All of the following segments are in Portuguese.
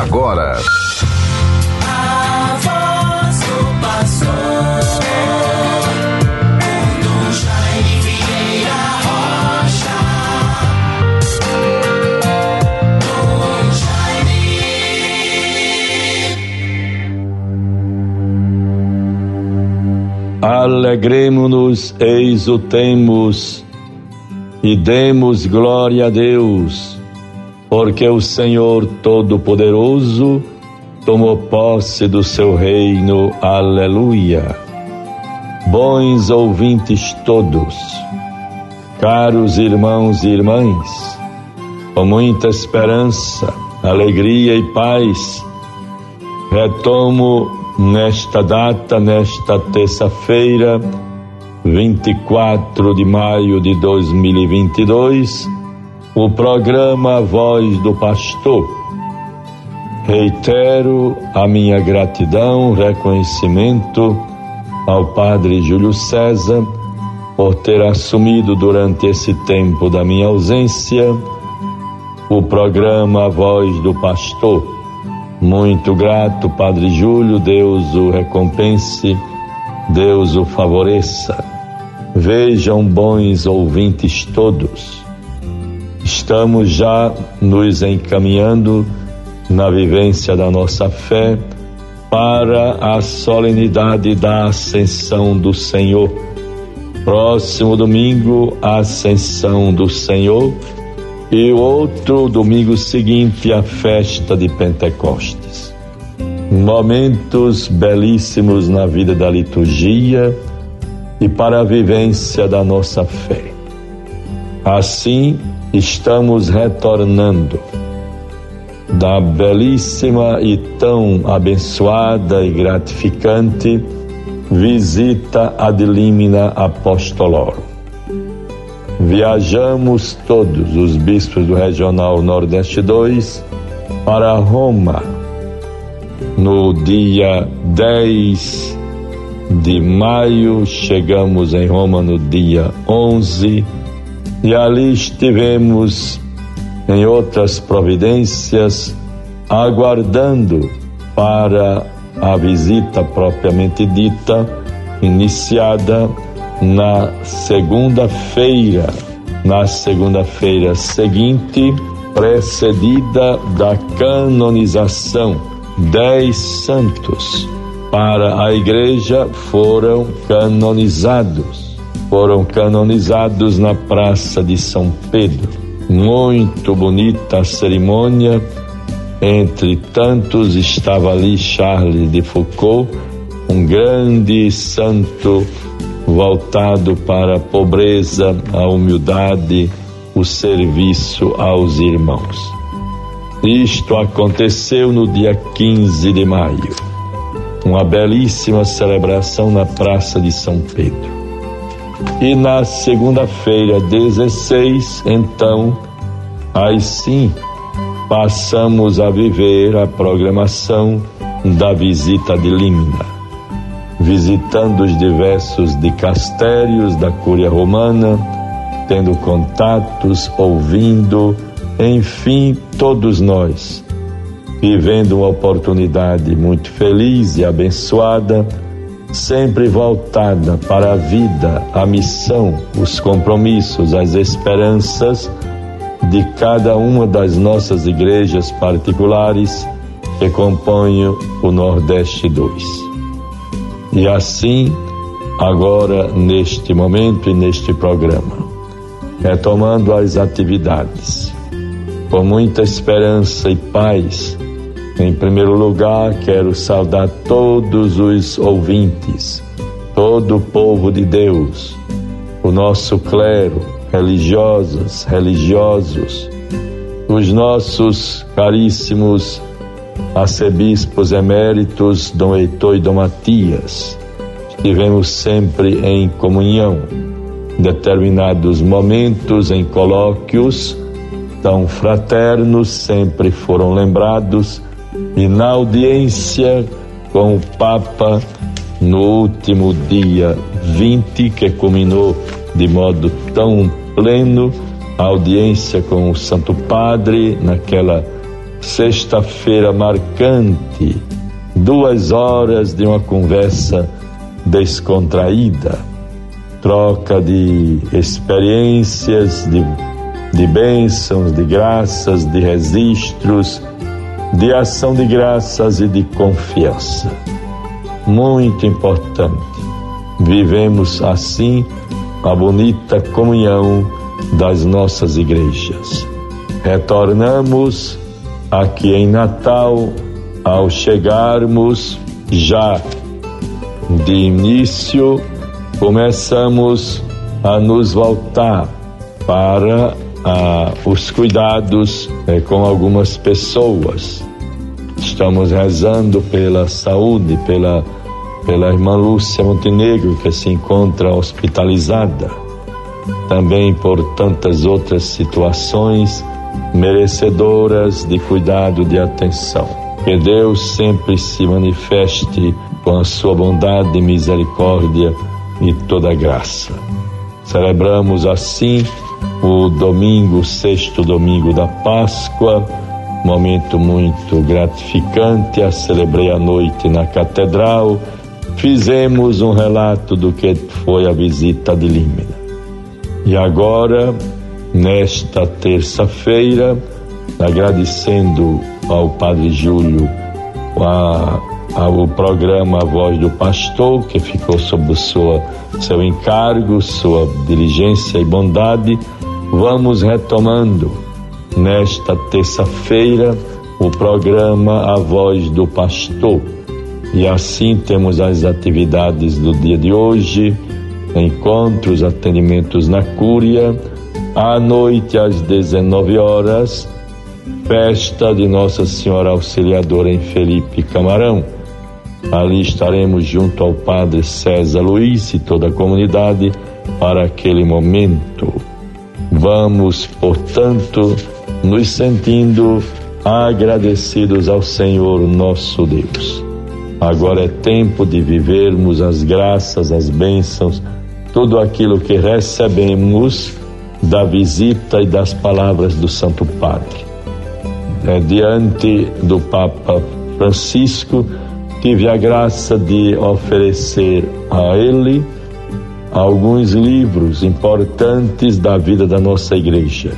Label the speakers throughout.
Speaker 1: agora.
Speaker 2: Alegremos-nos, exultemos e demos glória a Deus, porque o Senhor Todo-Poderoso tomou posse do seu reino. Aleluia. Bons ouvintes todos, caros irmãos e irmãs, com muita esperança, alegria e paz, retomo nesta data, nesta terça-feira, 24 de maio de 2022, o programa Voz do Pastor. Reitero a minha gratidão, reconhecimento ao Padre Júlio César por ter assumido durante esse tempo da minha ausência o programa Voz do Pastor. Muito grato, Padre Júlio, Deus o recompense, Deus o favoreça. Vejam, bons ouvintes todos, estamos já nos encaminhando na vivência da nossa fé para a solenidade da Ascensão do Senhor. Próximo domingo, a Ascensão do Senhor e outro domingo seguinte, a festa de Pentecostes. Momentos belíssimos na vida da liturgia e para a vivência da nossa fé. Assim, estamos retornando da belíssima e tão abençoada e gratificante visita ad limina apostolorum. Viajamos todos os bispos do Regional Nordeste 2 para Roma no dia 10 de maio, chegamos em Roma no dia 11 e ali estivemos em outras providências, aguardando para a visita propriamente dita, iniciada na segunda-feira, na segunda-feira seguinte, precedida da canonização. Dez santos para a igreja foram canonizados, foram canonizados na Praça de São Pedro muito bonita a cerimônia. Entre tantos estava ali Charles de Foucault, um grande santo voltado para a pobreza, a humildade, o serviço aos irmãos. Isto aconteceu no dia 15 de maio, uma belíssima celebração na Praça de São Pedro. E na segunda-feira, 16, então, aí sim, passamos a viver a programação da visita de Limna, visitando os diversos dicastérios da Cúria Romana, tendo contatos, ouvindo, enfim, todos nós, vivendo uma oportunidade muito feliz e abençoada sempre voltada para a vida, a missão, os compromissos, as esperanças de cada uma das nossas igrejas particulares que compõem o Nordeste 2. E assim, agora, neste momento e neste programa, retomando as atividades, com muita esperança e paz, em primeiro lugar, quero saudar todos os ouvintes, todo o povo de Deus, o nosso clero, religiosas, religiosos, os nossos caríssimos arcebispos eméritos, Dom Heitor e Dom Matias. Estivemos sempre em comunhão, em determinados momentos, em colóquios tão fraternos, sempre foram lembrados e na audiência com o Papa no último dia 20, que culminou de modo tão pleno a audiência com o Santo Padre naquela sexta-feira marcante, duas horas de uma conversa descontraída, troca de experiências, de, de bênçãos, de graças, de registros, de ação de graças e de confiança. Muito importante. Vivemos assim a bonita comunhão das nossas igrejas. Retornamos aqui em Natal ao chegarmos já de início, começamos a nos voltar para ah, os cuidados eh, com algumas pessoas. Estamos rezando pela saúde, pela, pela irmã Lúcia Montenegro, que se encontra hospitalizada, também por tantas outras situações merecedoras de cuidado, de atenção. Que Deus sempre se manifeste com a sua bondade, misericórdia e toda graça. Celebramos assim o domingo, sexto domingo da Páscoa, momento muito gratificante. A celebrei a noite na catedral. Fizemos um relato do que foi a visita de Límina. E agora, nesta terça-feira, agradecendo ao Padre Júlio a ao programa A Voz do Pastor, que ficou sob sua, seu encargo, sua diligência e bondade, vamos retomando nesta terça-feira o programa A Voz do Pastor. E assim temos as atividades do dia de hoje, encontros, atendimentos na Cúria, à noite às 19 horas, festa de Nossa Senhora Auxiliadora em Felipe Camarão Ali estaremos junto ao Padre César Luiz e toda a comunidade para aquele momento. Vamos, portanto, nos sentindo agradecidos ao Senhor nosso Deus. Agora é tempo de vivermos as graças, as bênçãos, tudo aquilo que recebemos da visita e das palavras do Santo Padre. É, diante do Papa Francisco, tive a graça de oferecer a ele alguns livros importantes da vida da nossa igreja.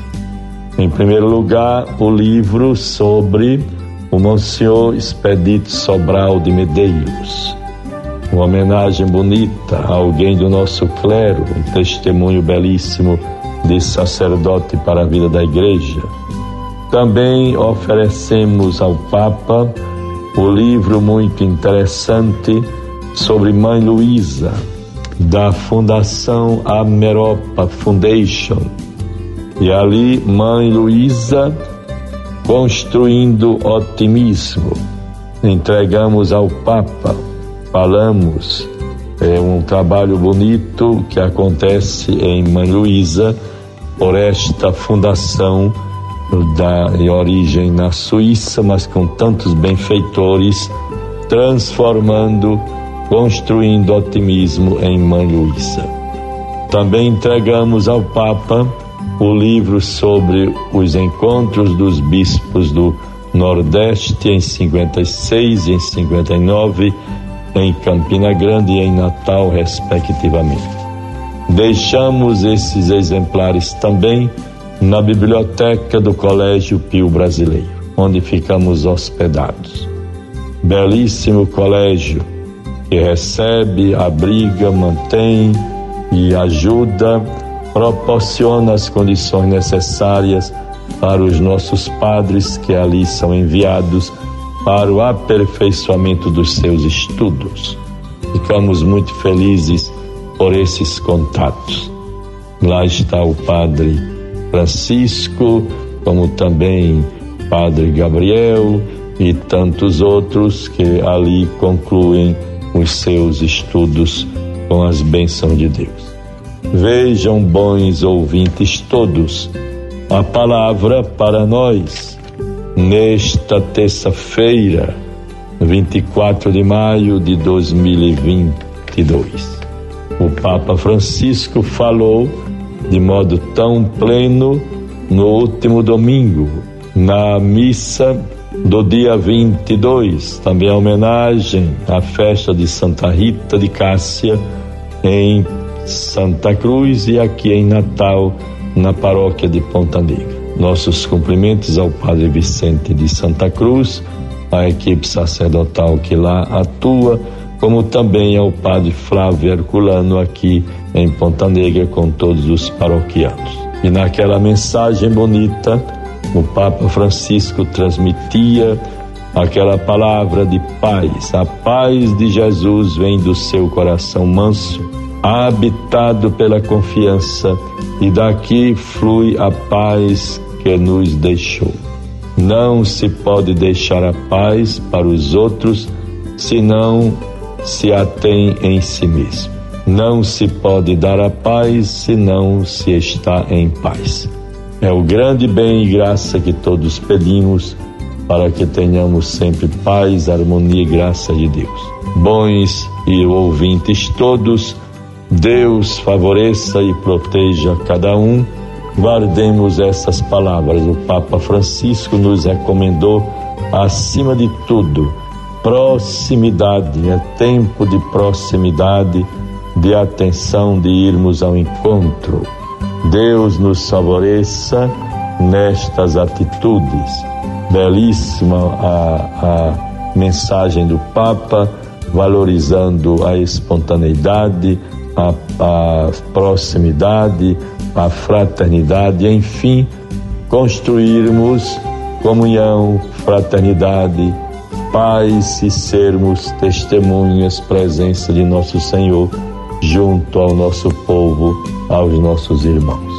Speaker 2: Em primeiro lugar, o livro sobre o Monsenhor Expedito Sobral de Medeiros. Uma homenagem bonita a alguém do nosso clero, um testemunho belíssimo de sacerdote para a vida da igreja. Também oferecemos ao Papa o livro muito interessante sobre Mãe Luísa, da Fundação Ameropa Foundation. E ali, Mãe Luísa construindo otimismo. Entregamos ao Papa, falamos, é um trabalho bonito que acontece em Mãe Luísa por esta fundação da, origem na Suíça, mas com tantos benfeitores, transformando, construindo otimismo em Mãe Luísa. Também entregamos ao Papa o livro sobre os encontros dos bispos do Nordeste em 56 e em 59, em Campina Grande e em Natal, respectivamente. Deixamos esses exemplares também na biblioteca do Colégio Pio Brasileiro, onde ficamos hospedados. Belíssimo colégio que recebe, abriga, mantém e ajuda, proporciona as condições necessárias para os nossos padres que ali são enviados para o aperfeiçoamento dos seus estudos. Ficamos muito felizes por esses contatos. Lá está o padre Francisco, como também Padre Gabriel e tantos outros que ali concluem os seus estudos com as bênçãos de Deus. Vejam, bons ouvintes todos, a palavra para nós nesta terça-feira, 24 de maio de 2022. O Papa Francisco falou de modo tão pleno no último domingo, na missa do dia 22, também a homenagem à festa de Santa Rita de Cássia em Santa Cruz e aqui em Natal, na paróquia de Ponta Negra. Nossos cumprimentos ao Padre Vicente de Santa Cruz, à equipe sacerdotal que lá atua, como também ao Padre Flávio Herculano aqui em Ponta Negra com todos os paroquianos. E naquela mensagem bonita, o Papa Francisco transmitia aquela palavra de paz. A paz de Jesus vem do seu coração manso, habitado pela confiança, e daqui flui a paz que nos deixou. Não se pode deixar a paz para os outros se não se a tem em si mesmo. Não se pode dar a paz se não se está em paz. É o grande bem e graça que todos pedimos para que tenhamos sempre paz, harmonia e graça de Deus. Bons e ouvintes todos, Deus favoreça e proteja cada um. Guardemos essas palavras. O Papa Francisco nos recomendou, acima de tudo, proximidade. É tempo de proximidade, de atenção, de irmos ao encontro Deus nos favoreça nestas atitudes. Belíssima a, a mensagem do Papa, valorizando a espontaneidade, a, a proximidade, a fraternidade, enfim, construirmos comunhão, fraternidade, paz e sermos testemunhas, presença de nosso Senhor junto ao nosso povo, aos nossos irmãos.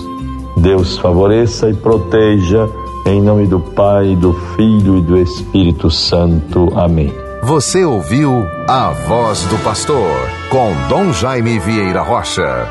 Speaker 2: Deus favoreça e proteja, em nome do Pai, do Filho e do Espírito Santo. Amém.
Speaker 1: Você ouviu a voz do pastor com Dom Jaime Vieira Rocha.